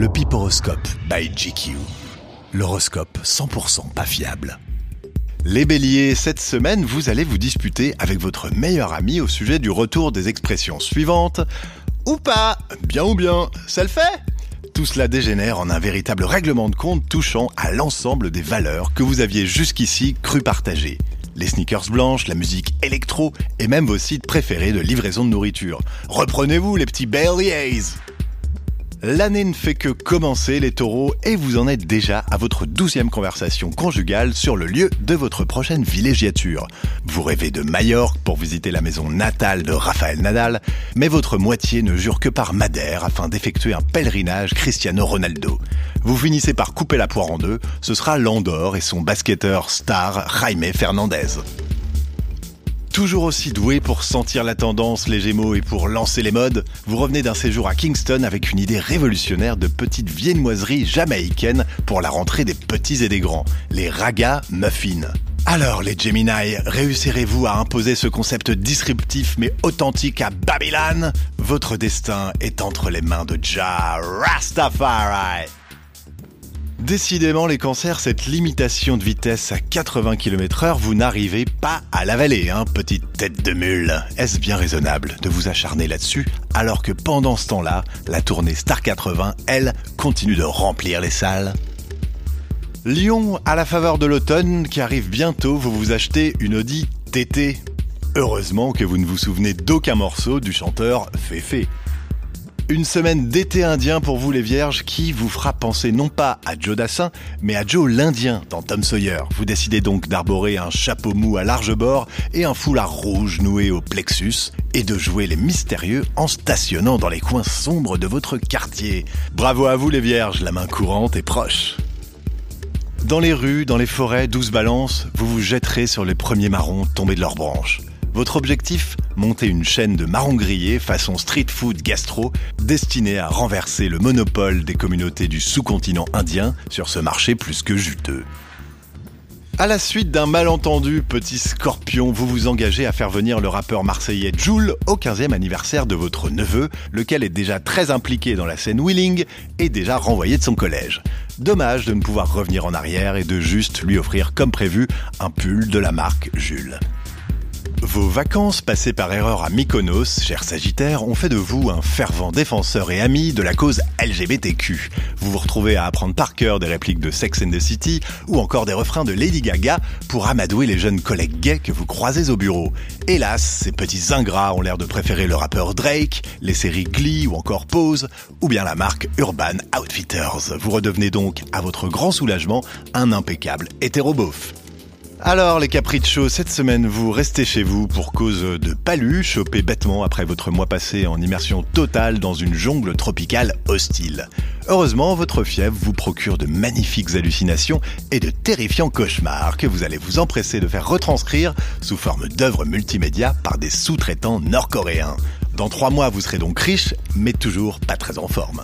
Le Piporoscope by GQ. L'horoscope 100% pas fiable. Les béliers, cette semaine, vous allez vous disputer avec votre meilleur ami au sujet du retour des expressions suivantes. Ou pas, bien ou bien, ça le fait? Tout cela dégénère en un véritable règlement de compte touchant à l'ensemble des valeurs que vous aviez jusqu'ici cru partager. Les sneakers blanches, la musique électro et même vos sites préférés de livraison de nourriture. Reprenez-vous les petits béliers L'année ne fait que commencer les taureaux et vous en êtes déjà à votre douzième conversation conjugale sur le lieu de votre prochaine villégiature. Vous rêvez de Majorque pour visiter la maison natale de Raphaël Nadal, mais votre moitié ne jure que par Madère afin d'effectuer un pèlerinage Cristiano Ronaldo. Vous finissez par couper la poire en deux, ce sera Landor et son basketteur star Jaime Fernandez. Toujours aussi doué pour sentir la tendance, les Gémeaux et pour lancer les modes, vous revenez d'un séjour à Kingston avec une idée révolutionnaire de petite viennoiserie jamaïcaine pour la rentrée des petits et des grands, les Raga Muffins. Alors les Gemini, réussirez-vous à imposer ce concept disruptif mais authentique à Babylone? Votre destin est entre les mains de Jah Rastafari. Décidément, les cancers, cette limitation de vitesse à 80 km heure, vous n'arrivez pas à la vallée, hein, petite tête de mule. Est-ce bien raisonnable de vous acharner là-dessus, alors que pendant ce temps-là, la tournée Star 80, elle, continue de remplir les salles? Lyon, à la faveur de l'automne qui arrive bientôt, vous vous achetez une Audi TT. Heureusement que vous ne vous souvenez d'aucun morceau du chanteur Féfé. Une semaine d'été indien pour vous les vierges qui vous fera penser non pas à Joe Dassin, mais à Joe l'Indien dans Tom Sawyer. Vous décidez donc d'arborer un chapeau mou à large bord et un foulard rouge noué au plexus et de jouer les mystérieux en stationnant dans les coins sombres de votre quartier. Bravo à vous les vierges, la main courante est proche. Dans les rues, dans les forêts, douze balances, vous vous jetterez sur les premiers marrons tombés de leurs branches. Votre objectif Monter une chaîne de marrons grillés façon street food gastro destinée à renverser le monopole des communautés du sous-continent indien sur ce marché plus que juteux. À la suite d'un malentendu petit scorpion, vous vous engagez à faire venir le rappeur marseillais Joule au 15e anniversaire de votre neveu, lequel est déjà très impliqué dans la scène Wheeling et déjà renvoyé de son collège. Dommage de ne pouvoir revenir en arrière et de juste lui offrir comme prévu un pull de la marque Jules. Vos vacances passées par erreur à Mykonos, cher Sagittaire, ont fait de vous un fervent défenseur et ami de la cause LGBTQ. Vous vous retrouvez à apprendre par cœur des répliques de Sex and the City ou encore des refrains de Lady Gaga pour amadouer les jeunes collègues gays que vous croisez au bureau. Hélas, ces petits ingrats ont l'air de préférer le rappeur Drake, les séries Glee ou encore Pose, ou bien la marque Urban Outfitters. Vous redevenez donc, à votre grand soulagement, un impeccable hétérobof. Alors les capriccios, cette semaine vous restez chez vous pour cause de palus chopé bêtement après votre mois passé en immersion totale dans une jungle tropicale hostile. Heureusement, votre fièvre vous procure de magnifiques hallucinations et de terrifiants cauchemars que vous allez vous empresser de faire retranscrire sous forme d'œuvres multimédia par des sous-traitants nord-coréens. Dans trois mois, vous serez donc riche, mais toujours pas très en forme.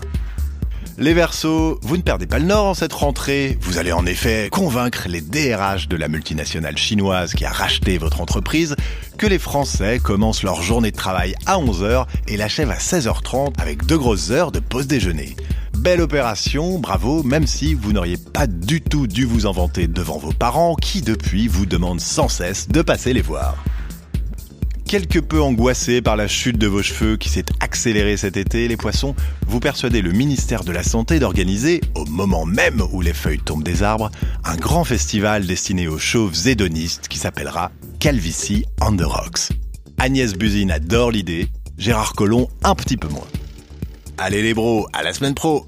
Les Verseaux, vous ne perdez pas le nord en cette rentrée. Vous allez en effet convaincre les DRH de la multinationale chinoise qui a racheté votre entreprise que les Français commencent leur journée de travail à 11h et l'achèvent à 16h30 avec deux grosses heures de pause déjeuner. Belle opération, bravo, même si vous n'auriez pas du tout dû vous en vanter devant vos parents qui depuis vous demandent sans cesse de passer les voir. Quelque peu angoissé par la chute de vos cheveux qui s'est accélérée cet été, les poissons, vous persuadez le ministère de la Santé d'organiser, au moment même où les feuilles tombent des arbres, un grand festival destiné aux chauves hédonistes qui s'appellera Calvicie on the Rocks. Agnès Buzine adore l'idée, Gérard Collomb un petit peu moins. Allez les bros, à la semaine pro